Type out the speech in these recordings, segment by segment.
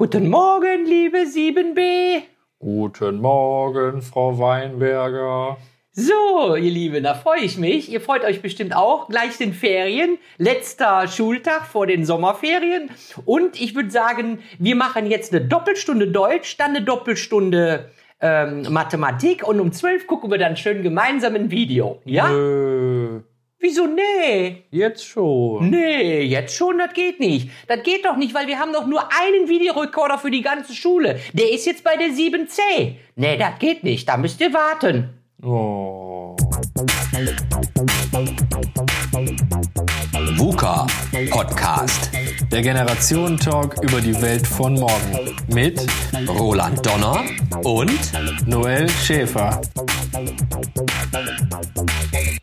Guten Morgen, liebe 7b. Guten Morgen, Frau Weinberger. So, ihr Lieben, da freue ich mich. Ihr freut euch bestimmt auch. Gleich sind Ferien. Letzter Schultag vor den Sommerferien. Und ich würde sagen, wir machen jetzt eine Doppelstunde Deutsch, dann eine Doppelstunde ähm, Mathematik und um 12 gucken wir dann schön gemeinsam ein Video. Ja? Nö, Wieso nee? jetzt schon. Nee, jetzt schon, das geht nicht. Das geht doch nicht, weil wir haben doch nur einen Videorekorder für die ganze Schule. Der ist jetzt bei der 7C. Nee, das geht nicht. Da müsst ihr warten. Oh. VUCA Podcast. Der Generationentalk über die Welt von morgen. Mit Roland Donner und Noel Schäfer.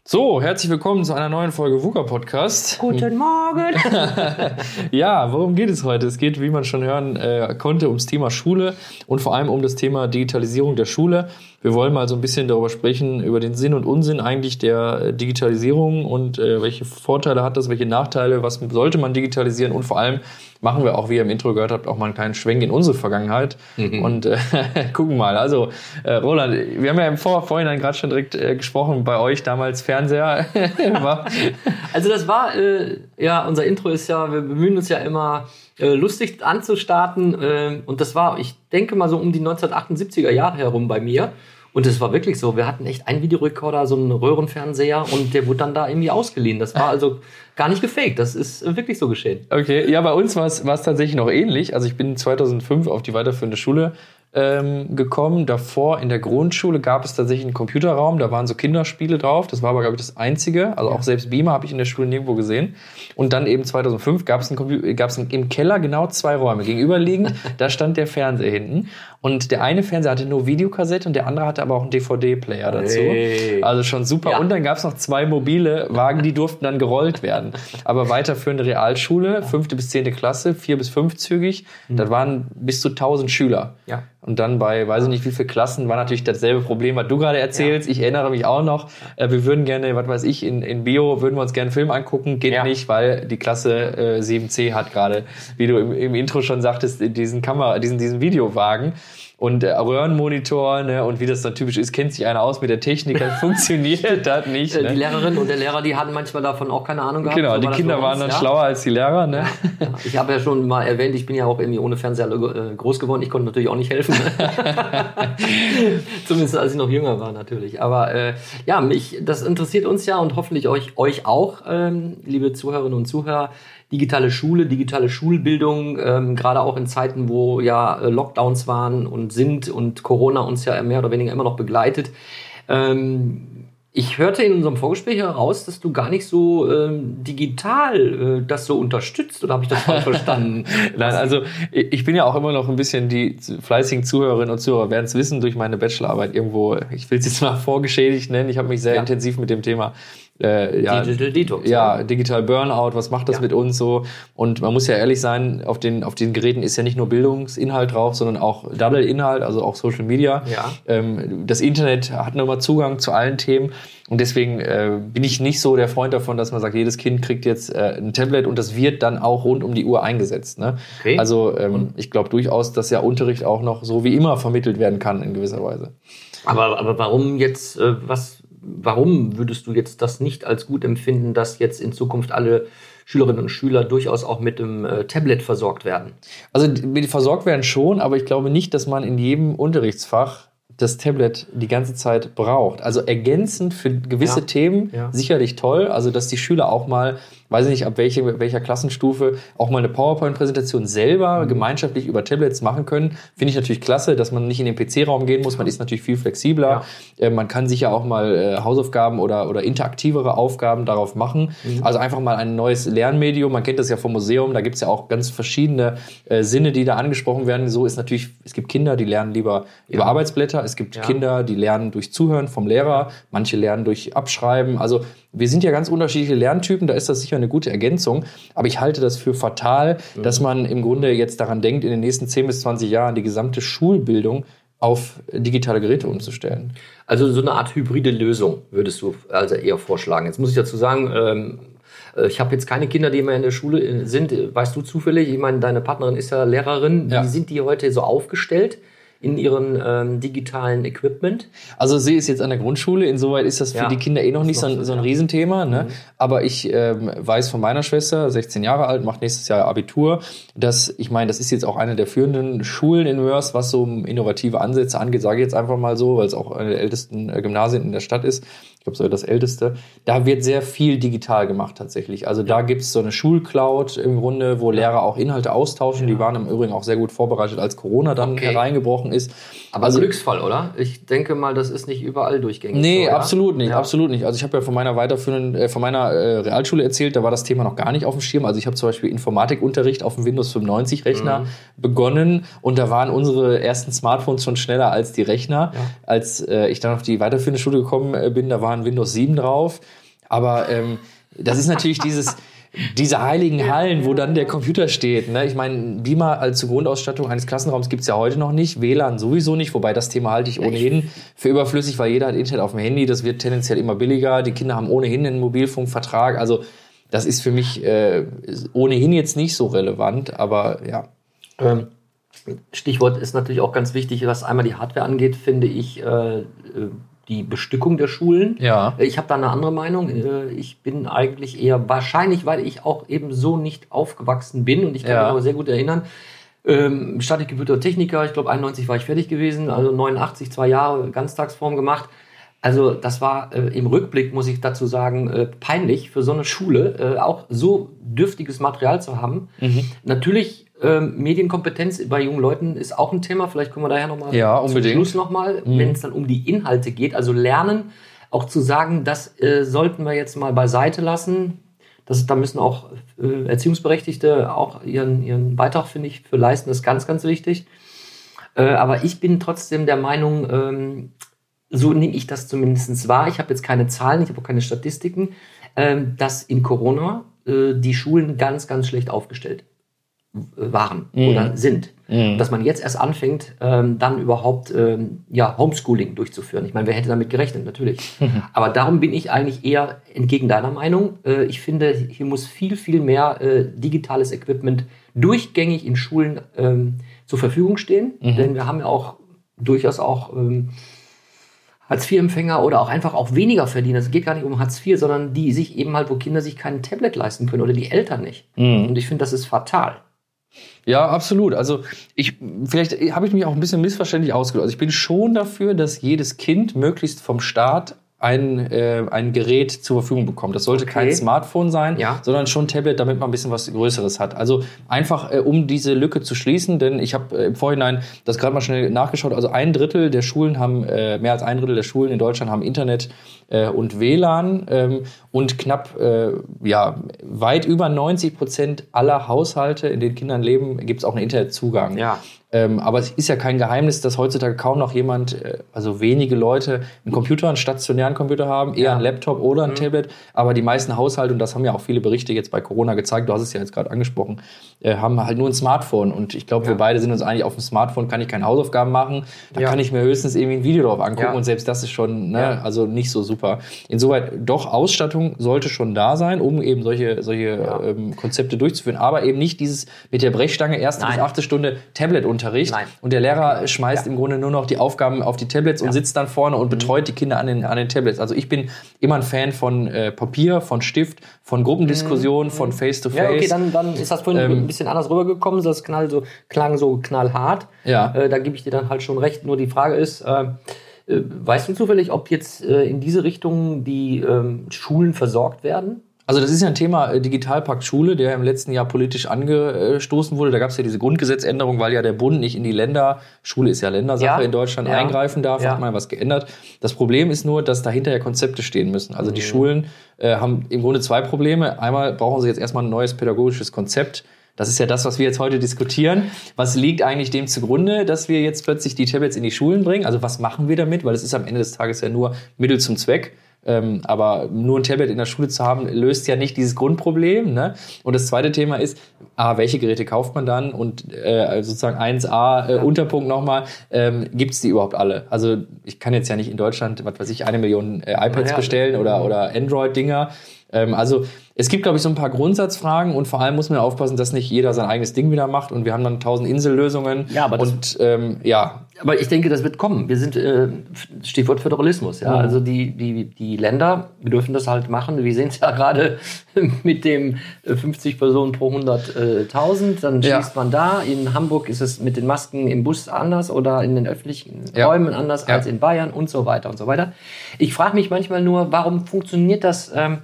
So, herzlich willkommen zu einer neuen Folge VUCA Podcast. Guten Morgen. Ja, worum geht es heute? Es geht, wie man schon hören äh, konnte, ums Thema Schule und vor allem um das Thema Digitalisierung der Schule. Wir wollen mal so ein bisschen darüber sprechen, über den Sinn und Unsinn eigentlich der äh, Digitalisierung und äh, welche Vorteile hat das, welche Nachteile, was sollte man digitalisieren und vor allem machen wir auch, wie ihr im Intro gehört habt, auch mal einen kleinen Schwenk in unsere Vergangenheit und äh, gucken mal. Also, äh, Roland, wir haben ja im Vor Vorhinein gerade schon direkt äh, gesprochen, bei euch damals Fernseher. Also das war, äh, ja, unser Intro ist ja, wir bemühen uns ja immer äh, lustig anzustarten äh, und das war, ich denke mal so um die 1978er Jahre herum bei mir und es war wirklich so, wir hatten echt einen Videorekorder, so einen Röhrenfernseher und der wurde dann da irgendwie ausgeliehen. Das war also gar nicht gefaked, das ist wirklich so geschehen. Okay, ja, bei uns war es tatsächlich noch ähnlich. Also ich bin 2005 auf die weiterführende Schule ähm, gekommen. Davor in der Grundschule gab es tatsächlich einen Computerraum, da waren so Kinderspiele drauf. Das war aber, glaube ich, das Einzige. Also auch selbst Beamer habe ich in der Schule nirgendwo gesehen. Und dann eben 2005 gab es im Keller genau zwei Räume. Gegenüberliegend, da stand der Fernseher hinten. Und der eine Fernseher hatte nur Videokassette und der andere hatte aber auch einen DVD-Player dazu. Hey. Also schon super. Ja. Und dann gab es noch zwei mobile Wagen, die durften dann gerollt werden. Aber weiterführende Realschule, fünfte bis zehnte Klasse, vier bis fünfzügig, das waren bis zu 1000 Schüler. Ja. Und dann bei, weiß ich nicht wie viele Klassen, war natürlich dasselbe Problem, was du gerade erzählst. Ich erinnere mich auch noch. Äh, wir würden gerne, was weiß ich, in, in Bio würden wir uns gerne einen Film angucken. Geht Ja. nicht, weil die Klasse äh, 7c hat gerade, wie du im, im Intro schon sagtest, diesen Kamera, diesen, diesen Videowagen. Und äh, Röhrenmonitor, ne, und wie das dann typisch ist, kennt sich einer aus mit der Technik, dann funktioniert das nicht. Äh, Ne? Die Lehrerin und der Lehrer, die hatten manchmal davon auch keine Ahnung gehabt. Genau, So die war das Kinder waren dann ja. schlauer als die Lehrer, ne? Ja, Ich habe ja schon mal erwähnt, ich bin ja auch irgendwie ohne Fernseher äh, groß geworden. Ich konnte natürlich auch nicht helfen. Zumindest als ich noch jünger war natürlich. Aber äh, ja, mich, das interessiert uns ja und hoffentlich euch, euch auch, ähm, liebe Zuhörerinnen und Zuhörer. Digitale Schule, digitale Schulbildung, ähm, gerade auch in Zeiten, wo ja äh, Lockdowns waren und sind und Corona uns ja mehr oder weniger immer noch begleitet. Ähm, ich hörte in unserem Vorgespräch heraus, dass du gar nicht so ähm, digital äh, das so unterstützt, oder habe ich das falsch verstanden? Nein, also ich ich bin ja auch immer noch ein bisschen, die fleißigen Zuhörerinnen und Zuhörer werden es wissen durch meine Bachelorarbeit irgendwo, ich will es jetzt mal vorgeschädigt nennen, ich habe mich sehr Ja. intensiv mit dem Thema äh, ja, Digital Detox. ja, Digital Burnout, was macht das Ja. mit uns so? Und man muss ja ehrlich sein, auf den, auf den Geräten ist ja nicht nur Bildungsinhalt drauf, sondern auch Double-Inhalt, also auch Social Media. Ja. Ähm, das Internet hat nun mal Zugang zu allen Themen. Und deswegen äh, bin ich nicht so der Freund davon, dass man sagt, jedes Kind kriegt jetzt äh, ein Tablet und das wird dann auch rund um die Uhr eingesetzt. Ne? Okay. Also ähm, ich glaube durchaus, dass ja Unterricht auch noch so wie immer vermittelt werden kann in gewisser Weise. Aber, aber warum jetzt, äh, was, warum würdest du jetzt das nicht als gut empfinden, dass jetzt in Zukunft alle Schülerinnen und Schüler durchaus auch mit dem äh, Tablet versorgt werden? Also die versorgt werden schon, aber ich glaube nicht, dass man in jedem Unterrichtsfach das Tablet die ganze Zeit braucht. Also ergänzend für gewisse Ja. Themen Ja. sicherlich toll. Also dass die Schüler auch mal, weiß ich nicht, ab welche, welcher Klassenstufe, auch mal eine PowerPoint-Präsentation selber Mhm. gemeinschaftlich über Tablets machen können. Finde ich natürlich klasse, dass man nicht in den PC-Raum gehen muss. Man ist natürlich viel flexibler. Äh, man kann sicher auch mal äh, Hausaufgaben oder, oder interaktivere Aufgaben darauf machen. Mhm. Also einfach mal ein neues Lernmedium. Man kennt das ja vom Museum. Da gibt es ja auch ganz verschiedene äh, Sinne, die da angesprochen werden. So ist natürlich, es gibt Kinder, die lernen lieber über Arbeitsblätter. Es gibt Ja. Kinder, die lernen durch Zuhören vom Lehrer. Manche lernen durch Abschreiben. Also wir sind ja ganz unterschiedliche Lerntypen. Da ist das sicher eine gute Ergänzung. Aber ich halte das für fatal, Mhm. dass man im Grunde jetzt daran denkt, in den nächsten 10 bis 20 Jahren die gesamte Schulbildung auf digitale Geräte umzustellen. Also so eine Art hybride Lösung würdest du also eher vorschlagen. Jetzt muss ich dazu sagen, ähm, Äh, Ich habe jetzt keine Kinder, die mehr in der Schule äh, sind. Weißt du zufällig? Ich meine, deine Partnerin ist ja Lehrerin. Ja. Wie sind die heute so aufgestellt in ihren ähm, digitalen Equipment? Also sie ist jetzt an der Grundschule, insoweit ist das für Ja. die Kinder eh noch nicht so ein, so, ein. Riesenthema. Ne? Aber ich ähm, weiß von meiner Schwester, 16 Jahre alt, macht nächstes Jahr Abitur, dass, ich meine, das ist jetzt auch eine der führenden Schulen in Mörs, was so innovative Ansätze angeht, sage ich jetzt einfach mal so, weil es auch eine der ältesten äh, Gymnasien in der Stadt ist. Ich glaube, das älteste. Da wird sehr viel digital gemacht tatsächlich. Also da gibt es so eine Schulcloud im Grunde, wo Lehrer auch Inhalte austauschen. Die waren im Übrigen auch sehr gut vorbereitet, als Corona dann Okay. hereingebrochen ist. Aber Also- Glücksfall, oder? Ich denke mal, das ist nicht überall durchgängig. Nee, so, ja? absolut nicht, Ja. absolut nicht. Also ich habe ja von meiner weiterführenden, äh, von meiner äh, Realschule erzählt, da war das Thema noch gar nicht auf dem Schirm. Also ich habe zum Beispiel Informatikunterricht auf dem Windows 95 Rechner Mhm. begonnen und da waren unsere ersten Smartphones schon schneller als die Rechner. Als äh, ich dann auf die weiterführende Schule gekommen äh, bin, da waren Windows 7 drauf. Aber ähm, das ist natürlich dieses diese heiligen Hallen, wo dann der Computer steht. Ne? Ich meine, Beamer als zur Grundausstattung eines Klassenraums gibt's ja heute noch nicht, WLAN sowieso nicht, wobei das Thema halte ich ohnehin für überflüssig, weil jeder hat Internet auf dem Handy, das wird tendenziell immer billiger, die Kinder haben ohnehin einen Mobilfunkvertrag, also das ist für mich äh, ohnehin jetzt nicht so relevant, aber ja. Ähm, Stichwort ist natürlich auch ganz wichtig, was einmal die Hardware angeht, finde ich äh, äh, die Bestückung der Schulen. Ja. Ich habe da eine andere Meinung. Äh, Ich bin eigentlich eher wahrscheinlich, weil ich auch eben so nicht aufgewachsen bin und ich kann Ja. mich aber sehr gut erinnern. Ähm, Statikgebürter Techniker, ich glaube 91 war ich fertig gewesen, also 89, zwei Jahre Ganztagsform gemacht. Also das war äh, im Rückblick, muss ich dazu sagen, äh, peinlich für so eine Schule, äh, auch so dürftiges Material zu haben. Mhm. Natürlich, ähm, Medienkompetenz bei jungen Leuten ist auch ein Thema. Vielleicht kommen wir daher nochmal Ja, zum. Schluss nochmal, Mhm. wenn es dann um die Inhalte geht. Also lernen, auch zu sagen, das äh, sollten wir jetzt mal beiseite lassen. Das, da müssen auch äh, Erziehungsberechtigte auch ihren, ihren Beitrag, finde ich, für leisten. Das ist ganz, ganz wichtig. Äh, aber ich bin trotzdem der Meinung, ähm, so nehme ich das zumindest wahr. Ich habe jetzt keine Zahlen, ich habe auch keine Statistiken, ähm, dass in Corona äh, die Schulen ganz, ganz schlecht aufgestellt waren Mhm. oder sind. Mhm. Dass man jetzt erst anfängt, ähm, dann überhaupt ähm, ja, Homeschooling durchzuführen. Ich meine, wer hätte damit gerechnet? Natürlich. Aber darum bin ich eigentlich eher entgegen deiner Meinung. Äh, ich finde, hier muss viel, viel mehr äh, digitales Equipment durchgängig in Schulen ähm, zur Verfügung stehen. Denn wir haben ja auch durchaus auch ähm, Hartz-IV-Empfänger oder auch einfach auch weniger Verdiener. Es geht gar nicht um Hartz IV, sondern die sich eben halt, wo Kinder sich kein Tablet leisten können oder die Eltern nicht. Mhm. Und ich finde, das ist fatal. Ja, absolut. Also ich, vielleicht habe ich mich auch ein bisschen missverständlich ausgedrückt. Also ich bin schon dafür, dass jedes Kind möglichst vom Staat ein, äh, ein Gerät zur Verfügung bekommt. Das sollte Okay. kein Smartphone sein, Ja. sondern schon ein Tablet, damit man ein bisschen was Größeres hat. Also einfach, äh, um diese Lücke zu schließen, denn ich habe äh, im Vorhinein das gerade mal schnell nachgeschaut. Also ein Drittel der Schulen haben, äh, mehr als ein Drittel der Schulen in Deutschland haben Internet äh, und WLAN ähm, und knapp, äh, ja, weit über 90 Prozent aller Haushalte, in denen Kindern leben, gibt es auch einen Internetzugang. Ja. Ähm, aber es ist ja kein Geheimnis, dass heutzutage kaum noch jemand, äh, also wenige Leute, einen Computer, einen stationären Computer haben, eher Ja. einen Laptop oder Mhm. ein Tablet. Aber die meisten Haushalte, und das haben ja auch viele Berichte jetzt bei Corona gezeigt, du hast es ja jetzt gerade angesprochen, äh, haben halt nur ein Smartphone. Und ich glaube, wir beide sind uns einig, auf dem Smartphone kann ich keine Hausaufgaben machen. Da Ja. kann ich mir höchstens irgendwie ein Video drauf angucken. Ja. Und selbst das ist schon, ne, Ja. also nicht so super. Insoweit, doch, Ausstattung sollte schon da sein, um eben solche, solche Ja. ähm, Konzepte durchzuführen. Aber eben nicht dieses mit der Brechstange erste bis Nein. achte Stunde Tablet-Unterricht. Und der Lehrer schmeißt im Grunde nur noch die Aufgaben auf die Tablets und sitzt dann vorne Mhm. und betreut die Kinder an den, an den Tablets. Also ich bin immer ein Fan von äh, Papier, von Stift, von Gruppendiskussionen, von Face-to-Face. Mhm. Ja, okay, dann, dann ist das vorhin Ähm, ein bisschen anders rübergekommen. Das knall so, klang so knallhart. Ja. Äh, da gebe ich dir dann halt schon recht. Nur die Frage ist, äh, weißt du zufällig, ob jetzt äh, in diese Richtung die ähm, Schulen versorgt werden? Also das ist ja ein Thema äh, Digitalpakt Schule, der im letzten Jahr politisch angestoßen wurde. Da gab es ja diese Grundgesetzänderung, weil ja der Bund nicht in die Länder, Schule ist ja Ländersache Ja, in Deutschland, ja, eingreifen darf, ja. hat man was geändert. Das Problem ist nur, dass dahinter ja Konzepte stehen müssen. Also Mhm. die Schulen äh, haben im Grunde zwei Probleme. Einmal brauchen sie jetzt erstmal ein neues pädagogisches Konzept. Das ist ja das, was wir jetzt heute diskutieren. Was liegt eigentlich dem zugrunde, dass wir jetzt plötzlich die Tablets in die Schulen bringen? Also was machen wir damit? Weil es ist am Ende des Tages ja nur Mittel zum Zweck. Ähm, aber nur ein Tablet in der Schule zu haben, löst ja nicht dieses Grundproblem. Ne? Und das zweite Thema ist, A, welche Geräte kauft man dann? Und äh, sozusagen 1a, äh, Unterpunkt nochmal, ähm, gibt es die überhaupt alle? Also ich kann jetzt ja nicht in Deutschland, was weiß ich, eine Million äh, iPads Ja. bestellen oder, oder Android-Dinger. Ähm, also es gibt, glaube ich, so ein paar Grundsatzfragen und vor allem muss man aufpassen, dass nicht jeder sein eigenes Ding wieder macht und wir haben dann tausend Insellösungen. Ja, aber das- und ähm, ja, Aber ich denke, das wird kommen. Wir sind, äh, Stichwort Föderalismus, ja. Also die, die, die Länder, wir dürfen das halt machen. Wir sehen es ja gerade mit dem äh, 50 Personen pro 100.000. Dann Ja. schießt man da. In Hamburg ist es mit den Masken im Bus anders oder in den öffentlichen Ja. Räumen anders Ja. als in Bayern und so weiter und so weiter. Ich frage mich manchmal nur, warum funktioniert das? Ähm,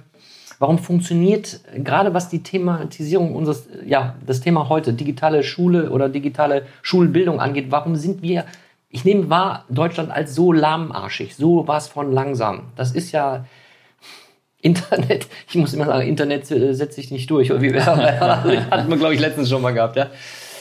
Warum funktioniert gerade was die Thematisierung unseres, ja, das Thema heute, digitale Schule oder digitale Schulbildung angeht, warum sind wir, ich nehme wahr, Deutschland als so lahmarschig, so was von langsam. Das ist ja Internet, ich muss immer sagen, Internet äh, setzt sich nicht durch. Oder wie wir, hatten wir, glaube ich, letztens schon mal gehabt, ja.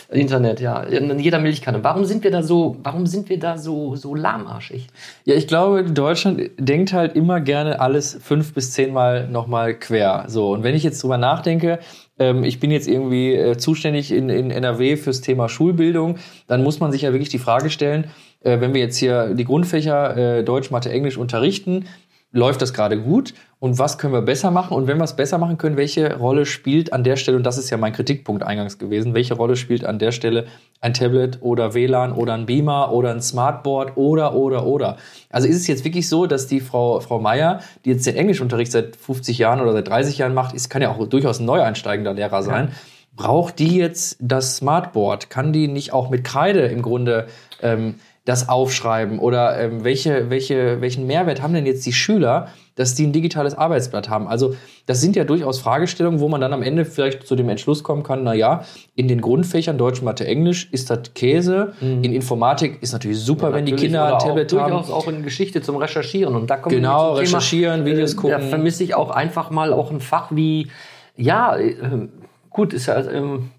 Internet, ja. In jeder Milchkanne. Warum sind wir da so, warum sind wir da so, so lahmarschig? Ja, ich glaube, Deutschland denkt halt immer gerne alles fünf bis zehnmal nochmal quer. So, und wenn ich jetzt drüber nachdenke, ähm, ich bin jetzt irgendwie äh, zuständig in, in NRW fürs Thema Schulbildung, dann muss man sich ja wirklich die Frage stellen, äh, wenn wir jetzt hier die Grundfächer äh, Deutsch, Mathe, Englisch unterrichten, läuft das gerade gut und was können wir besser machen und wenn wir es besser machen können, welche Rolle spielt an der Stelle, und das ist ja mein Kritikpunkt eingangs gewesen, welche Rolle spielt an der Stelle ein Tablet oder WLAN oder ein Beamer oder ein Smartboard oder, oder, oder. Also ist es jetzt wirklich so, dass die Frau, Frau Meier, die jetzt den Englischunterricht seit 50 Jahren oder seit 30 Jahren macht, ist, kann ja auch durchaus ein neueinsteigender Lehrer sein, braucht die jetzt das Smartboard? Kann die nicht auch mit Kreide im Grunde ähm, das aufschreiben? Oder ähm, welche, welche, welchen Mehrwert haben denn jetzt die Schüler, dass die ein digitales Arbeitsblatt haben? Also das sind ja durchaus Fragestellungen, wo man dann am Ende vielleicht zu dem Entschluss kommen kann, na ja, in den Grundfächern Deutsch, Mathe, Englisch ist das Käse. In Informatik ist natürlich super, wenn die Kinder ein Tablet auch, haben. Durchaus auch in Geschichte zum Recherchieren. Und da kommen Genau, wir zum Thema, recherchieren, Videos äh, gucken. Da vermisse ich auch einfach mal auch ein Fach wie, ja, äh, gut, ist ja, ähm,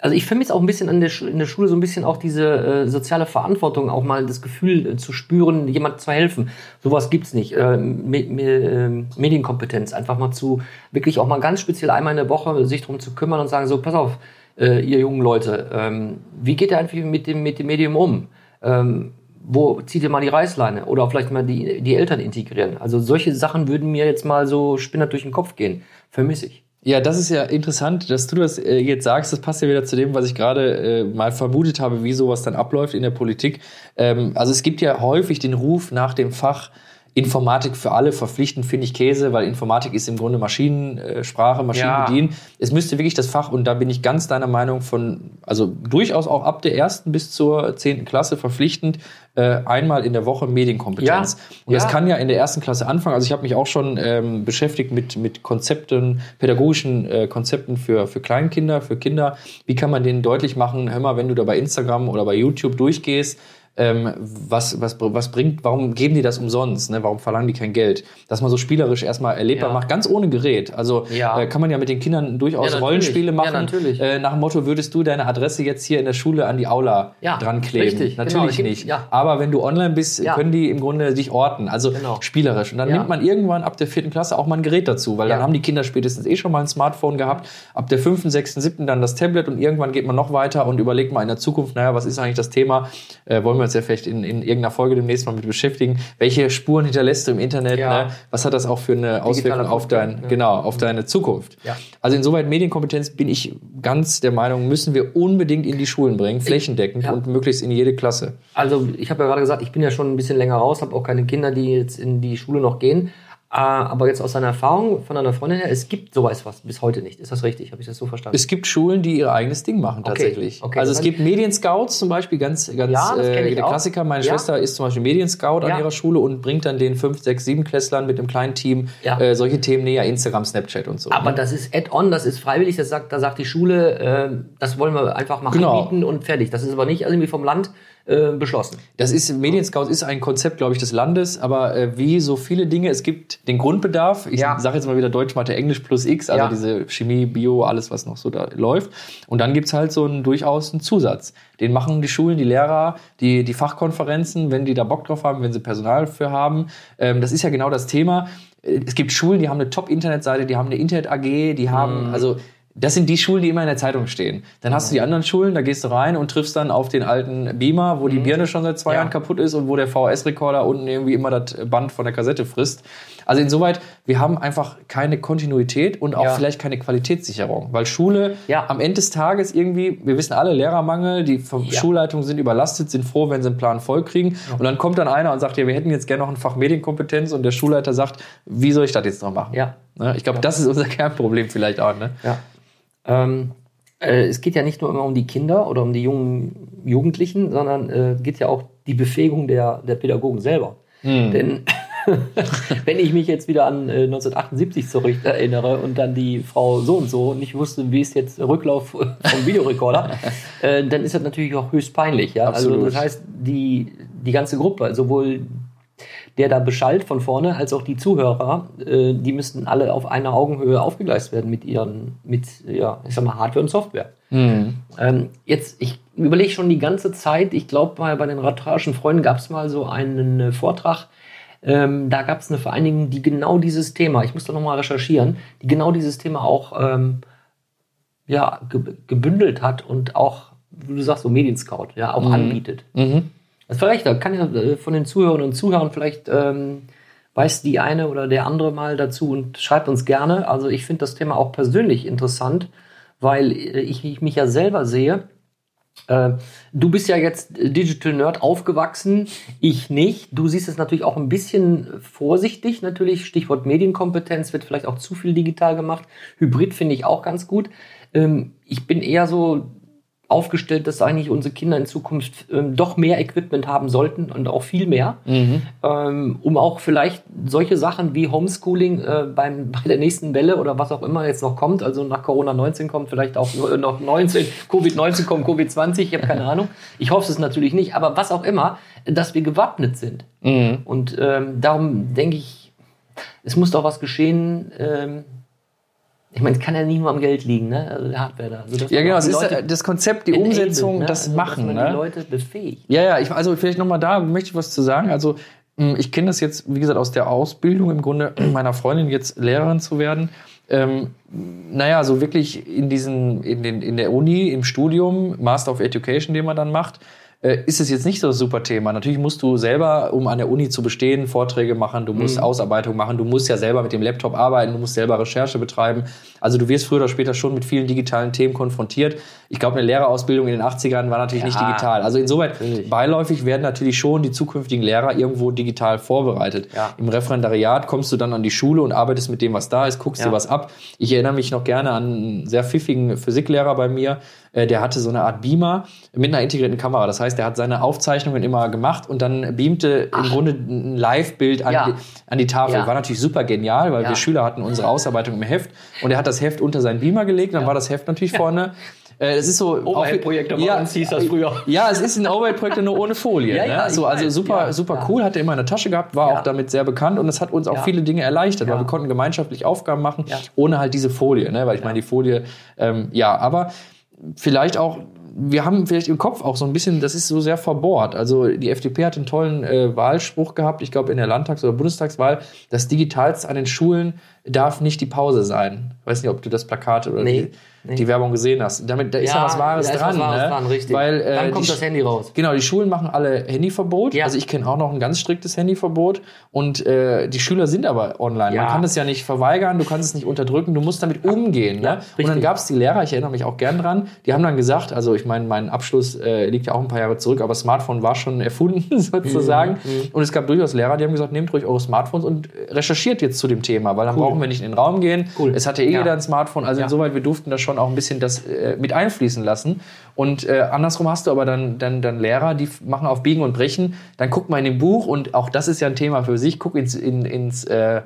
also ich vermisse auch ein bisschen an der in der Schule so ein bisschen auch diese äh, soziale Verantwortung, auch mal das Gefühl äh, zu spüren, jemand zu helfen. Sowas gibt's nicht. Äh, Me Me äh, Medienkompetenz, einfach mal zu, wirklich auch mal ganz speziell einmal in der Woche sich drum zu kümmern und sagen, so, pass auf, äh, ihr jungen Leute, ähm, wie geht ihr einfach mit dem, mit dem Medium um? Ähm, wo zieht ihr mal die Reißleine? Oder vielleicht mal die, die Eltern integrieren. Also solche Sachen würden mir jetzt mal so spinnert durch den Kopf gehen. Vermisse ich. Ja, das ist ja interessant, dass du das äh, jetzt sagst. Das passt ja wieder zu dem, was ich gerade äh, mal vermutet habe, wie sowas dann abläuft in der Politik. Ähm, also es gibt ja häufig den Ruf nach dem Fach Informatik für alle verpflichtend, finde ich Käse, weil Informatik ist im Grunde Maschinensprache, Maschinen Ja. Es müsste wirklich das Fach, und da bin ich ganz deiner Meinung von, also durchaus auch ab der ersten bis zur zehnten Klasse verpflichtend, äh, einmal in der Woche Medienkompetenz. Ja. Und das Ja. kann ja in der ersten Klasse anfangen. Also ich habe mich auch schon ähm, beschäftigt mit, mit Konzepten, pädagogischen äh, Konzepten für, für Kleinkinder, für Kinder. Wie kann man denen deutlich machen, hör mal, wenn du da bei Instagram oder bei YouTube durchgehst, ähm, was, was, was bringt, warum geben die das umsonst? Ne? Warum verlangen die kein Geld? Dass man so spielerisch erstmal erlebbar Ja. macht, ganz ohne Gerät. Also Ja. äh, kann man ja mit den Kindern durchaus Ja. Rollenspiele Ja, machen. natürlich. Äh, nach dem Motto, würdest du deine Adresse jetzt hier in der Schule an die Aula Ja, dran kleben? richtig, genau. Natürlich gibt- nicht. ja. Aber wenn du online bist, Ja. können die im Grunde dich orten. Also Genau. spielerisch. Und dann Ja. nimmt man irgendwann ab der vierten Klasse auch mal ein Gerät dazu, weil dann Ja. haben die Kinder spätestens eh schon mal ein Smartphone gehabt. Ab der fünften, sechsten, siebten dann das Tablet und irgendwann geht man noch weiter und überlegt mal in der Zukunft, naja, was ist eigentlich das Thema? Äh, wollen wir uns ja vielleicht in, in irgendeiner Folge demnächst mal mit beschäftigen. Welche Spuren hinterlässt du im Internet? Ja. Ne? Was hat das auch für eine Auswirkung auf, dein, ja. genau, auf deine Zukunft? Ja. Also insoweit Medienkompetenz bin ich ganz der Meinung, müssen wir unbedingt in die Schulen bringen, flächendeckend Ja. und möglichst in jede Klasse. Also ich habe ja gerade gesagt, ich bin ja schon ein bisschen länger raus, habe auch keine Kinder, die jetzt in die Schule noch gehen. Äh, aber jetzt aus deiner Erfahrung von einer Freundin her, es gibt sowas was bis heute nicht. Ist das richtig? Habe ich das so verstanden? Es gibt Schulen, die ihr eigenes Ding machen tatsächlich. okay. Also es gibt Medienscouts zum Beispiel, ganz, ganz Ja, äh, der auch. Klassiker. Meine Ja. Schwester ist zum Beispiel Medienscout an Ja. ihrer Schule und bringt dann den 5, 6, 7 Klässlern mit dem kleinen Team äh, solche Themen näher, Instagram, Snapchat und so. aber das ist Add-on, das ist freiwillig, das sagt, da sagt die Schule, äh, das wollen wir einfach mal Genau. anbieten und fertig. Das ist aber nicht irgendwie vom Land äh, beschlossen. Das ist, Medienscout ist ein Konzept, glaube ich, des Landes, aber äh, wie so viele Dinge, es gibt den Grundbedarf. Ich Ja. sage jetzt mal wieder Deutsch, Mathe, Englisch plus X, also Ja. diese Chemie, Bio, alles, was noch so da läuft. Und dann gibt's halt so einen durchaus einen Zusatz. Den machen die Schulen, die Lehrer, die, die Fachkonferenzen, wenn die da Bock drauf haben, wenn sie Personal für haben. Ähm, das ist ja genau das Thema. Äh, Es gibt Schulen, die haben eine Top-Internetseite, die haben eine Internet-AG, die haben, Mhm. also das sind die Schulen, die immer in der Zeitung stehen. Dann hast du die anderen Schulen, da gehst du rein und triffst dann auf den alten Beamer, wo die Birne schon seit zwei Ja. Jahren kaputt ist und wo der VHS-Rekorder unten irgendwie immer das Band von der Kassette frisst. Also insoweit, wir haben einfach keine Kontinuität und auch Ja. vielleicht keine Qualitätssicherung, weil Schule Ja. am Ende des Tages irgendwie, wir wissen alle, Lehrermangel, die. Schulleitungen sind überlastet, sind froh, wenn sie einen Plan voll kriegen und dann kommt dann einer und sagt, ja, wir hätten jetzt gerne noch ein Fach Medienkompetenz und der Schulleiter sagt, wie soll ich das jetzt noch machen? Ja. Ne? Ich glaube, das ist unser Kernproblem vielleicht auch. Ne? Ja. Ähm, äh, es geht ja nicht nur immer um die Kinder oder um die jungen Jugendlichen, sondern äh, geht ja auch die Befähigung der, der Pädagogen selber. Denn wenn ich mich jetzt wieder an äh, 1978 zurück erinnere und dann die Frau so und so nicht wusste, wie ist jetzt Rücklauf vom Videorekorder, äh, dann ist das natürlich auch höchst peinlich. Ja? Also das heißt, die, die ganze Gruppe, sowohl der da beschallt von vorne, als auch die Zuhörer, äh, die müssten alle auf einer Augenhöhe aufgegleist werden mit ihren, mit, ja, ich sag mal, Hardware und Software. Ähm, jetzt, ich überlege schon die ganze Zeit, ich glaube mal bei den ratrarischen Freunden gab es mal so einen äh, Vortrag, ähm, da gab es eine Vereinigung, die genau dieses Thema, ich muss da nochmal recherchieren, die genau dieses Thema auch ähm, ja, ge gebündelt hat und auch, wie du sagst, so Medienscout, ja, auch anbietet. Das vielleicht, da kann ja äh, von den Zuhörern und Zuhörern vielleicht ähm, weiß die eine oder der andere mal dazu und schreibt uns gerne. Also ich finde das Thema auch persönlich interessant, weil äh, ich, ich mich ja selber sehe. Äh, du bist ja jetzt Digital Nerd aufgewachsen, ich nicht. Du siehst es natürlich auch ein bisschen vorsichtig, natürlich. Stichwort Medienkompetenz wird vielleicht auch zu viel digital gemacht. Hybrid finde ich auch ganz gut. Ähm, ich bin eher so aufgestellt, dass eigentlich unsere Kinder in Zukunft ähm, doch mehr Equipment haben sollten und auch viel mehr, ähm, um auch vielleicht solche Sachen wie Homeschooling äh, beim, bei der nächsten Welle oder was auch immer jetzt noch kommt, also nach Corona 19 kommt, vielleicht auch noch 19, Covid-19 kommt, Covid-20, ich habe keine Ahnung. Ich hoffe es natürlich nicht, aber was auch immer, dass wir gewappnet sind. Und ähm, darum denke ich, es muss doch was geschehen. Ich meine, es kann ja nicht nur am Geld liegen, ne? Also der Hardware da. Also, Ja, genau, die ist Leute das Konzept, die enabled, Umsetzung, ne? das also, Machen. Dass man die Ne? Leute befähigt. Ja, ja, ich, also vielleicht nochmal da möchte ich was zu sagen. Also mh, ich kenne das jetzt, wie gesagt, aus der Ausbildung im Grunde meiner Freundin jetzt Lehrerin zu werden. Ähm, naja, so wirklich in diesen, in, den, in der Uni, im Studium, Master of Education, den man dann macht, ist es jetzt nicht so das super Thema. Natürlich musst du selber, um an der Uni zu bestehen, Vorträge machen, du musst Ausarbeitung machen, du musst ja selber mit dem Laptop arbeiten, du musst selber Recherche betreiben. Also du wirst früher oder später schon mit vielen digitalen Themen konfrontiert. Ich glaube, eine Lehrerausbildung in den 80ern war natürlich nicht Ja, digital. Also insoweit natürlich. beiläufig werden natürlich schon die zukünftigen Lehrer irgendwo digital vorbereitet. Ja. Im Referendariat kommst du dann an die Schule und arbeitest mit dem, was da ist, guckst Ja. dir was ab. Ich erinnere mich noch gerne an einen sehr pfiffigen Physiklehrer bei mir, äh, der hatte so eine Art Beamer mit einer integrierten Kamera. Das heißt, der hat seine Aufzeichnungen immer gemacht und dann beamte im Grunde ein Live-Bild an, Ja. die, an die Tafel. Ja. War natürlich super genial, weil Ja. wir Schüler hatten unsere Ausarbeitung im Heft und er hat das Heft unter seinen Beamer gelegt, dann war das Heft natürlich vorne. Äh, Es ist so Overhead-Projektor bei uns hieß das früher. Ja, es ist ein Overhead-Projektor nur ohne Folie. Ja, ne? ja, ich so, also weiß, super, ja, super ja. cool, hat er immer in der Tasche gehabt, war Ja. auch damit sehr bekannt und das hat uns auch Ja. viele Dinge erleichtert, Ja. weil wir konnten gemeinschaftlich Aufgaben machen, Ja. ohne halt diese Folie, ne? weil ich meine, die Folie, ähm, ja, aber vielleicht auch, wir haben vielleicht im Kopf auch so ein bisschen, das ist so sehr verbohrt. Also die FDP hat einen tollen äh, Wahlspruch gehabt, ich glaube in der Landtags- oder Bundestagswahl, das Digitalste an den Schulen darf nicht die Pause sein. Ich weiß nicht, ob du das Plakat oder Nee, die, nee. die Werbung gesehen hast. Damit, da ist ja, was Wahres da ist dran. Was Wahres ne? dran, richtig. Weil, äh, Dann kommt das Handy raus. Genau, die Schulen machen alle Handyverbot. Ja. Also ich kenne auch noch ein ganz striktes Handyverbot. Und äh, die Schüler sind aber online. Ja. Man kann es ja nicht verweigern, du kannst es nicht unterdrücken, du musst damit umgehen. Ne? Und dann gab es die Lehrer, ich erinnere mich auch gern dran, die haben dann gesagt, also ich meine, mein Abschluss äh, liegt ja auch ein paar Jahre zurück, aber Smartphone war schon erfunden sozusagen. Mhm, Und es gab durchaus Lehrer, die haben gesagt, nehmt ruhig eure Smartphones und recherchiert jetzt zu dem Thema, weil dann Cool. brauchen wir nicht in den Raum gehen. Cool. Es hatte eh jeder ein Smartphone, also insoweit, wir durften da schon auch ein bisschen das äh, mit einfließen lassen. Und äh, andersrum hast du aber dann, dann, dann Lehrer, die machen auf Biegen und Brechen. Dann guck mal in dem Buch und auch das ist ja ein Thema für sich. Guck ins, in, ins äh,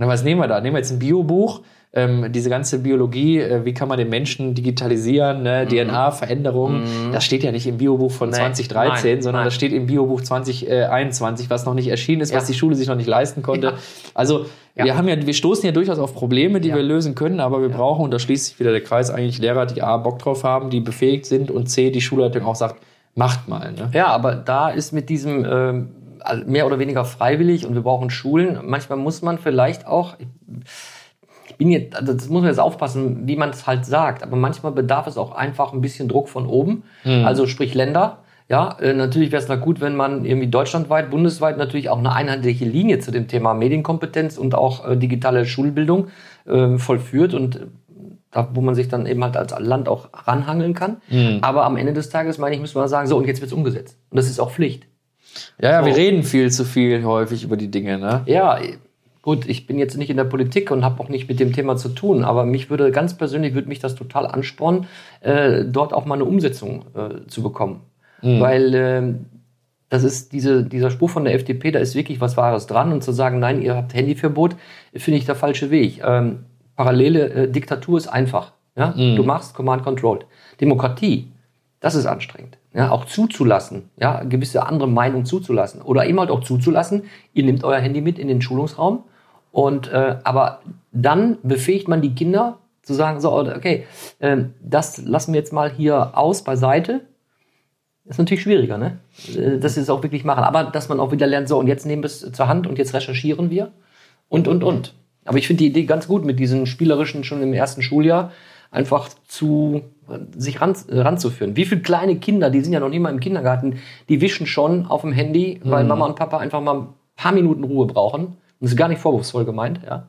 na, was nehmen wir da? Nehmen wir jetzt ein Biobuch. Ähm, diese ganze Biologie, äh, wie kann man den Menschen digitalisieren, ne? DNA-Veränderungen, das steht ja nicht im Biobuch von Nee. 2013, Nein, sondern nein. das steht im Biobuch 2021, was noch nicht erschienen ist, Ja. was die Schule sich noch nicht leisten konnte. Ja. Also Ja. wir haben ja, wir stoßen ja durchaus auf Probleme, die wir lösen können, aber wir brauchen, und da schließt sich wieder der Kreis, eigentlich Lehrer, die A, Bock drauf haben, die befähigt sind und C, die Schulleitung auch sagt, macht mal. Ne? Ja, aber da ist mit diesem ähm, also mehr oder weniger freiwillig und wir brauchen Schulen. Manchmal muss man vielleicht auch, bin jetzt, also das muss man jetzt aufpassen, wie man es halt sagt, aber manchmal bedarf es auch einfach ein bisschen Druck von oben, also sprich Länder. Ja, äh, natürlich wäre es da gut, wenn man irgendwie deutschlandweit, bundesweit natürlich auch eine einheitliche Linie zu dem Thema Medienkompetenz und auch äh, digitale Schulbildung äh, vollführt und äh, da, wo man sich dann eben halt als Land auch ranhangeln kann. Aber am Ende des Tages, meine ich, müssen wir sagen, so, und jetzt wird's umgesetzt. Und das ist auch Pflicht. Ja, ja, wir So. reden viel zu viel häufig über die Dinge, ne? Ja, gut, ich bin jetzt nicht in der Politik und habe auch nicht mit dem Thema zu tun, aber mich würde ganz persönlich würde mich das total anspornen, äh, dort auch mal eine Umsetzung äh, zu bekommen. Weil ähm, das ist diese, dieser Spruch von der FDP, da ist wirklich was Wahres dran und zu sagen, nein, ihr habt Handyverbot, finde ich der falsche Weg. Ähm, parallele äh, Diktatur ist einfach. Ja? Du machst Command Control. Demokratie, das ist anstrengend. Ja, auch zuzulassen, ja, gewisse andere Meinung zuzulassen. Oder eben halt auch zuzulassen, ihr nehmt euer Handy mit in den Schulungsraum und äh, aber dann befähigt man die Kinder zu sagen, so, okay, äh, das lassen wir jetzt mal hier aus beiseite. Das ist natürlich schwieriger, ne? Äh, Dass sie es auch wirklich machen. Aber dass man auch wieder lernt, so, und jetzt nehmen wir es zur Hand und jetzt recherchieren wir und, und, und. Aber ich finde die Idee ganz gut mit diesen spielerischen schon im ersten Schuljahr einfach zu sich ran, ranzuführen. Wie viele kleine Kinder, die sind ja noch nicht mal im Kindergarten, die wischen schon auf dem Handy, weil Mama und Papa einfach mal ein paar Minuten Ruhe brauchen. Und das ist gar nicht vorwurfsvoll gemeint, ja.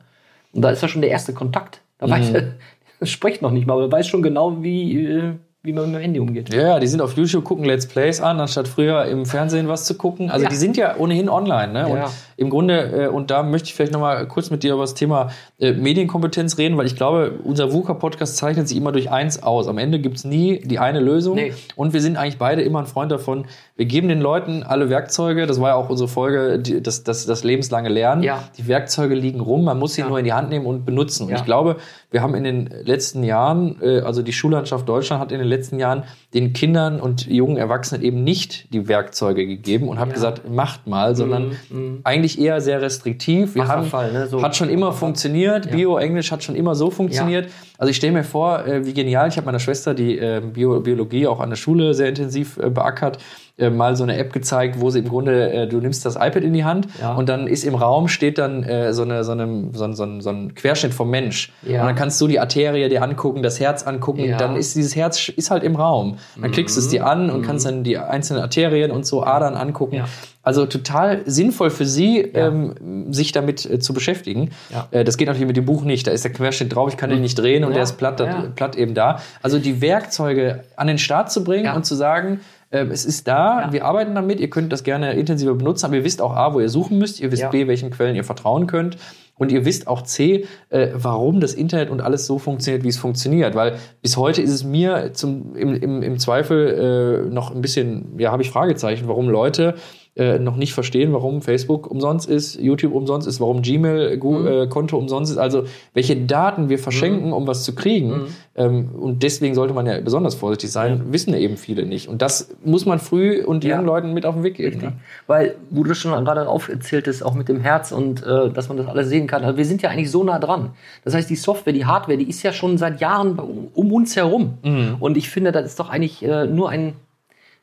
Und da ist ja schon der erste Kontakt. Da weiß er, das spricht noch nicht mal, aber er weiß schon genau, wie, äh, wie man mit dem Handy umgeht. Ja, die sind auf YouTube, gucken Let's Plays an, anstatt früher im Fernsehen was zu gucken. Also Ja. die sind ja ohnehin online. Ne? Und Ja. Im Grunde, äh, und da möchte ich vielleicht nochmal kurz mit dir über das Thema äh, Medienkompetenz reden, weil ich glaube, unser VUCA-Podcast zeichnet sich immer durch eins aus. Am Ende gibt's nie die eine Lösung. Nee. Und wir sind eigentlich beide immer ein Freund davon, wir geben den Leuten alle Werkzeuge. Das war ja auch unsere Folge, die, das, das, das lebenslange Lernen. Ja. Die Werkzeuge liegen rum, man muss sie Ja. nur in die Hand nehmen und benutzen. Und Ja. ich glaube, wir haben in den letzten Jahren, äh, also die Schullandschaft Deutschland hat in den letzten Jahren den Kindern und jungen Erwachsenen eben nicht die Werkzeuge gegeben und hat gesagt, macht mal, sondern mhm. eigentlich eher sehr restriktiv. Wir haben, Wasserfall, ne, so. hat schon immer funktioniert. Bio-Englisch hat schon immer so funktioniert. Also ich stelle mir vor, äh, wie genial. Ich habe meiner Schwester, die äh, Bio Biologie auch an der Schule sehr intensiv äh, beackert, äh, mal so eine App gezeigt, wo sie im Grunde, du nimmst das iPad in die Hand Ja. und dann ist im Raum steht dann so, eine, so, eine, so, ein, so, ein, so ein Querschnitt vom Mensch. Ja. Und dann kannst du die Arterie dir angucken, das Herz angucken. Ja. Dann ist dieses Herz ist halt im Raum. Dann klickst du es dir an und kannst dann die einzelnen Arterien und so Adern angucken. Ja. Also total sinnvoll für sie, ähm, sich damit äh, zu beschäftigen. Ja. Äh, das geht natürlich mit dem Buch nicht. Da ist der Querschnitt drauf, ich kann den nicht drehen und Ja. der ist platt, Ja. platt eben da. Also die Werkzeuge an den Start zu bringen Ja. und zu sagen, äh, es ist da, wir arbeiten damit, ihr könnt das gerne intensiver benutzen, aber ihr wisst auch A, wo ihr suchen müsst, ihr wisst. B, welchen Quellen ihr vertrauen könnt. Und ihr wisst auch C, äh, warum das Internet und alles so funktioniert, wie es funktioniert. Weil bis heute ist es mir zum, im, im, im Zweifel äh, noch ein bisschen, ja, habe ich Fragezeichen, warum Leute äh, noch nicht verstehen, warum Facebook umsonst ist, YouTube umsonst ist, warum Gmail-Konto umsonst ist. Also welche Daten wir verschenken, um was zu kriegen. Ähm, und deswegen sollte man ja besonders vorsichtig sein, wissen eben viele nicht. Und das muss man früh und Ja. jungen Leuten mit auf den Weg geben. Ne? Weil, wo du schon gerade aufgezählt hast, auch mit dem Herz und äh, dass man das alles sehen kann. Also wir sind ja eigentlich so nah dran. Das heißt, die Software, die Hardware, die ist ja schon seit Jahren um, um uns herum. Und ich finde, das ist doch eigentlich äh, nur ein,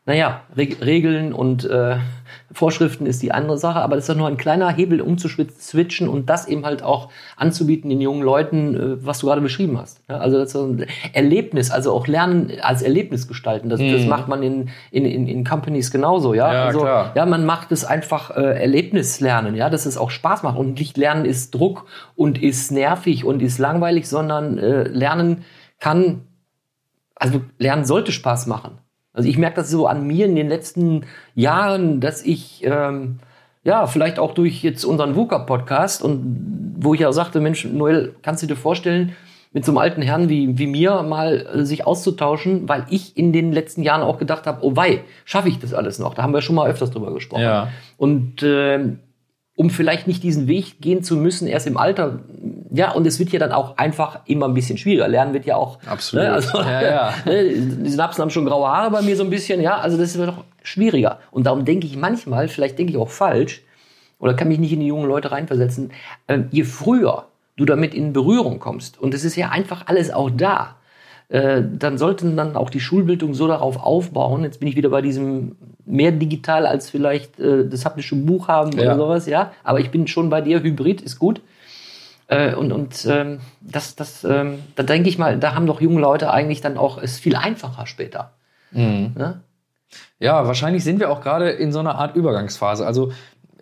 naja, Reg Regeln und äh, Vorschriften ist die andere Sache, aber das ist doch nur ein kleiner Hebel, um zu switchen und das eben halt auch anzubieten den jungen Leuten, äh, was du gerade beschrieben hast. Ja, also das ist ein Erlebnis, also auch Lernen als Erlebnis gestalten. Das, das macht man in, in, in, in Companies genauso, ja. Ja, also, klar. ja, man macht es einfach äh, Erlebnislernen, ja, dass es auch Spaß macht und nicht Lernen ist Druck und ist nervig und ist langweilig, sondern äh, Lernen kann, also Lernen sollte Spaß machen. Also ich merke das so an mir in den letzten Jahren, dass ich ähm, ja vielleicht auch durch jetzt unseren VUCA-Podcast und wo ich ja sagte, Mensch, Noel, kannst du dir vorstellen, mit so einem alten Herrn wie, wie mir mal äh, sich auszutauschen, weil ich in den letzten Jahren auch gedacht habe, oh wei, schaffe ich das alles noch? Da haben wir schon mal öfters drüber gesprochen. Ja. Und ähm, um vielleicht nicht diesen Weg gehen zu müssen, erst im Alter. Ja, und es wird ja dann auch einfach immer ein bisschen schwieriger. Lernen wird ja auch. Absolut. Ne, also, Ja, ja. ne, die Synapsen haben schon graue Haare bei mir so ein bisschen, ja. Also das ist doch schwieriger. Und darum denke ich manchmal, vielleicht denke ich auch falsch, oder kann mich nicht in die jungen Leute reinversetzen, ähm, je früher du damit in Berührung kommst, und es ist ja einfach alles auch da, äh, dann sollten dann auch die Schulbildung so darauf aufbauen. Jetzt bin ich wieder bei diesem mehr digital als vielleicht äh, das haptische Buch haben Ja. oder sowas, ja. Aber ich bin schon bei dir, Hybrid ist gut. Äh, und und ähm, das, das, ähm, da denke ich mal, da haben doch junge Leute eigentlich dann auch es viel einfacher später. Ne? Ja, wahrscheinlich sind wir auch gerade in so einer Art Übergangsphase. Also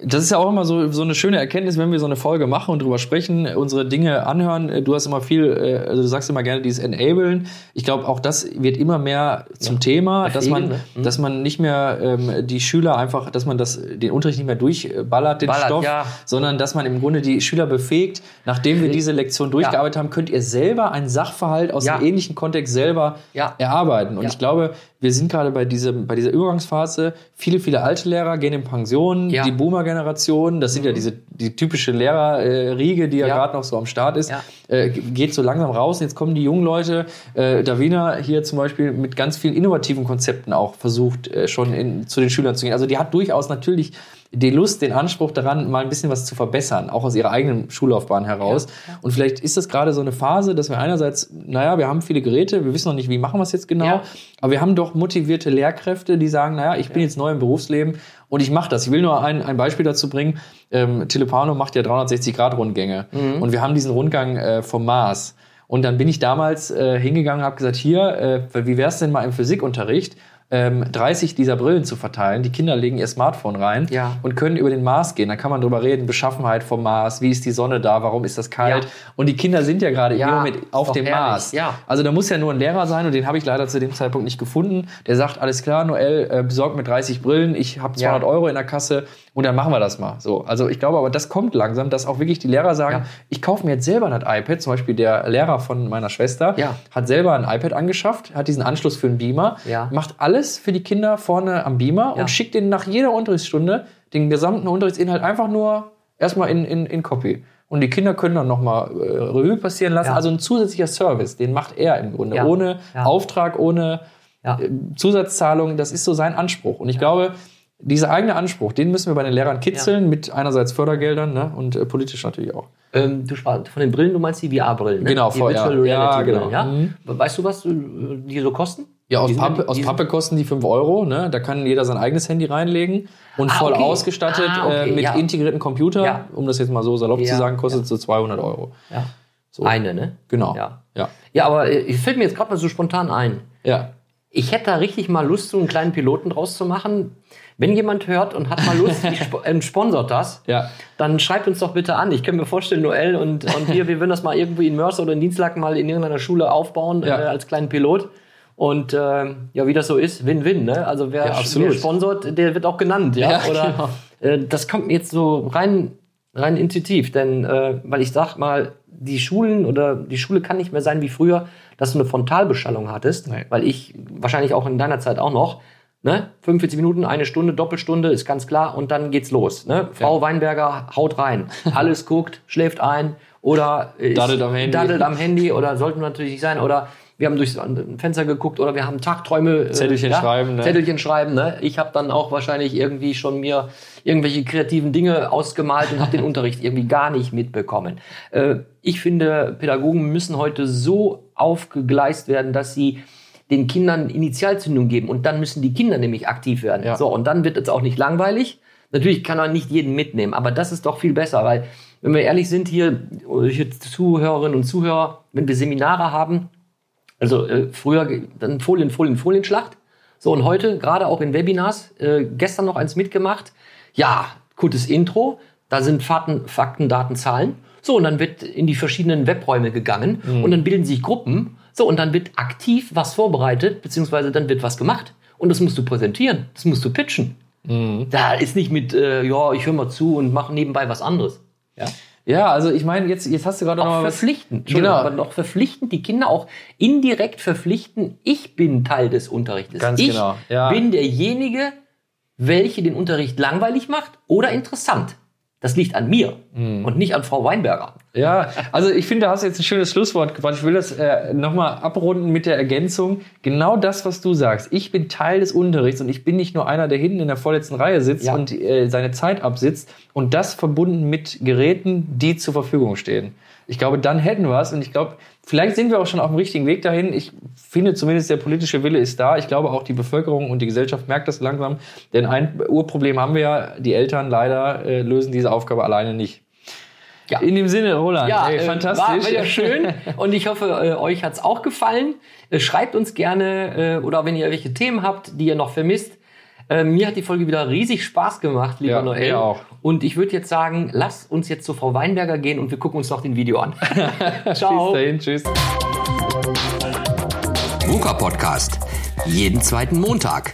das ist ja auch immer so, so eine schöne Erkenntnis, wenn wir so eine Folge machen und drüber sprechen, unsere Dinge anhören. Du hast immer viel, äh, also du sagst immer gerne dieses Enablen. Ich glaube, auch das wird immer mehr zum Thema, dass man, ne? Mhm. dass man nicht mehr ähm, die Schüler einfach, dass man das, den Unterricht nicht mehr durchballert, den Ballert, Stoff, ja. sondern dass man im Grunde die Schüler befähigt, nachdem wir diese Lektion durchgearbeitet haben, könnt ihr selber einen Sachverhalt aus Ja. einem ähnlichen Kontext selber Ja. erarbeiten. Und Ja. ich glaube, wir sind gerade bei, diesem, bei dieser Übergangsphase. Viele, viele alte Lehrer gehen in Pension. Ja. Mhm. Boomer-Generation, das sind ja diese die typische Lehrerriege, die ja, Ja. gerade noch so am Start ist, Ja. äh, geht so langsam raus. Jetzt kommen die jungen Leute. Äh, Davina hier zum Beispiel mit ganz vielen innovativen Konzepten auch versucht, äh, schon in, zu den Schülern zu gehen. Also die hat durchaus natürlich die Lust, den Anspruch daran, mal ein bisschen was zu verbessern, auch aus ihrer eigenen Schullaufbahn heraus. Und vielleicht ist das gerade so eine Phase, dass wir einerseits, naja, wir haben viele Geräte, wir wissen noch nicht, wie machen wir es jetzt genau, Ja. aber wir haben doch motivierte Lehrkräfte, die sagen, naja, ich bin jetzt neu im Berufsleben und ich mache das. Ich will nur ein, ein Beispiel dazu bringen. Ähm, Telepano macht ja 360-Grad-Rundgänge und wir haben diesen Rundgang äh, vom Mars. Und dann bin ich damals äh, hingegangen und habe gesagt, hier, äh, wie wär's denn mal im Physikunterricht, ähm, 30 dieser Brillen zu verteilen. Die Kinder legen ihr Smartphone rein Ja. und können über den Mars gehen. Da kann man drüber reden, Beschaffenheit vom Mars, wie ist die Sonne da, warum ist das kalt. Ja. Und die Kinder sind ja gerade Ja, im auf dem herrlich, Mars. ja. Also da muss ja nur ein Lehrer sein und den habe ich leider zu dem Zeitpunkt nicht gefunden. Der sagt, alles klar, Noel, äh, besorgt mir 30 Brillen, ich habe 200 Ja. Euro in der Kasse und dann machen wir das mal. So, also ich glaube aber, das kommt langsam, dass auch wirklich die Lehrer sagen, Ja. ich kaufe mir jetzt selber ein iPad. Zum Beispiel der Lehrer von meiner Schwester Ja. hat selber ein iPad angeschafft, hat diesen Anschluss für einen Beamer, Ja. macht alles für die Kinder vorne am Beamer und schickt ihnen nach jeder Unterrichtsstunde den gesamten Unterrichtsinhalt einfach nur erstmal in, in, in Copy. Und die Kinder können dann nochmal äh, Revue passieren lassen. Also ein zusätzlicher Service, den macht er im Grunde. Ohne. Auftrag, ohne äh, Zusatzzahlung. Das ist so sein Anspruch. Und ich glaube, dieser eigene Anspruch, den müssen wir bei den Lehrern kitzeln, mit einerseits Fördergeldern ne, und äh, politisch natürlich auch. Ähm, du sprachst von den Brillen, du meinst die VR-Brillen, ne? Genau, die VR. Virtual Ja, Reality genau. Brillen, ja? Mhm. Weißt du, was äh, die so kosten? Ja, aus, Pappe, aus die Pappe kosten die 5 Euro. Ne? Da kann jeder sein eigenes Handy reinlegen. Und Ah, voll okay. ausgestattet Ah, okay, äh, mit ja. integrierten Computer, Ja. um das jetzt mal so salopp Ja, zu sagen, kostet so 200 Euro. Ja. So. Eine, ne? Genau. Ja. Ja. Ja, aber äh, es fällt mir jetzt gerade mal so spontan ein. ja. Ich hätte da richtig mal Lust, so einen kleinen Piloten draus zu machen. Wenn jemand hört und hat mal Lust, sp ähm, sponsort das, Ja. dann schreibt uns doch bitte an. Ich kann mir vorstellen, Noel und, und wir, wir würden das mal irgendwie in Mörs oder in Dienstlaken mal in irgendeiner Schule aufbauen Ja. äh, als kleinen Pilot. Und ähm, ja, wie das so ist, Win-Win. Ne? Also wer, Ja, wer sponsort, der wird auch genannt. Ja, Ja, oder genau. äh, das kommt mir jetzt so rein, rein intuitiv, denn äh, weil ich sag mal, die Schulen oder die Schule kann nicht mehr sein wie früher, dass du eine Frontalbeschallung hattest, Nee. weil ich wahrscheinlich auch in deiner Zeit auch noch. Ne? 45 Minuten, eine Stunde, Doppelstunde, ist ganz klar, und dann geht's los. Ne? Frau Weinberger haut rein. Alles guckt, schläft ein oder ist, Daddelt am Handy. daddelt am Handy oder sollten natürlich nicht sein. Oder wir haben durchs Fenster geguckt oder wir haben Tagträume. äh, Zettelchen schreiben, ne? Zettelchen schreiben. Ne? Ich habe dann auch wahrscheinlich irgendwie schon mir irgendwelche kreativen Dinge ausgemalt und habe den Unterricht irgendwie gar nicht mitbekommen. Äh, ich finde, Pädagogen müssen heute so aufgegleist werden, dass sie den Kindern Initialzündung geben und dann müssen die Kinder nämlich aktiv werden. Ja. So, und dann wird es auch nicht langweilig. Natürlich kann man nicht jeden mitnehmen, aber das ist doch viel besser, weil, wenn wir ehrlich sind, hier, hier Zuhörerinnen und Zuhörer, wenn wir Seminare haben, also äh, früher dann Folien, Folien, Folienschlacht. So, und heute, gerade auch in Webinars, äh, gestern noch eins mitgemacht. Ja, gutes Intro. Da sind Fakten, Fakten, Daten, Zahlen. So, und dann wird in die verschiedenen Webräume gegangen und dann bilden sich Gruppen. So, und dann wird aktiv was vorbereitet, beziehungsweise dann wird was gemacht. Und das musst du präsentieren, das musst du pitchen. Da ist nicht mit, äh, ja, ich höre mal zu und mache nebenbei was anderes. Ja? Ja, also ich meine, jetzt, jetzt hast du gerade noch mal was. verpflichten. Entschuldigung, Genau. Aber noch verpflichten, die Kinder auch indirekt verpflichten, ich bin Teil des Unterrichtes. Ganz ich genau, ja. bin derjenige, welche den Unterricht langweilig macht oder interessant. Das liegt an mir Mhm. und nicht an Frau Weinberger. Ja, also ich finde, da hast du jetzt ein schönes Schlusswort gebracht. Ich will das äh, nochmal abrunden mit der Ergänzung. Genau das, was du sagst. Ich bin Teil des Unterrichts und ich bin nicht nur einer, der hinten in der vorletzten Reihe sitzt Ja. und äh, seine Zeit absitzt und das verbunden mit Geräten, die zur Verfügung stehen. Ich glaube, dann hätten wir es und ich glaube, vielleicht sind wir auch schon auf dem richtigen Weg dahin. Ich finde zumindest, der politische Wille ist da. Ich glaube, auch die Bevölkerung und die Gesellschaft merkt das langsam. Denn ein Urproblem haben wir ja, die Eltern leider äh, lösen diese Aufgabe alleine nicht. Ja. In dem Sinne, Roland, Ja, ey, äh, fantastisch. War wieder schön und ich hoffe, äh, euch hat's auch gefallen. Äh, schreibt uns gerne oder wenn ihr welche Themen habt, die ihr noch vermisst. Mir hat die Folge wieder riesig Spaß gemacht, lieber Ja, Noel. auch. Und ich würde jetzt sagen, lasst uns jetzt zu Frau Weinberger gehen und wir gucken uns noch den Video an. Ciao. Bis dahin, tschüss. VUCA Podcast. Jeden zweiten Montag.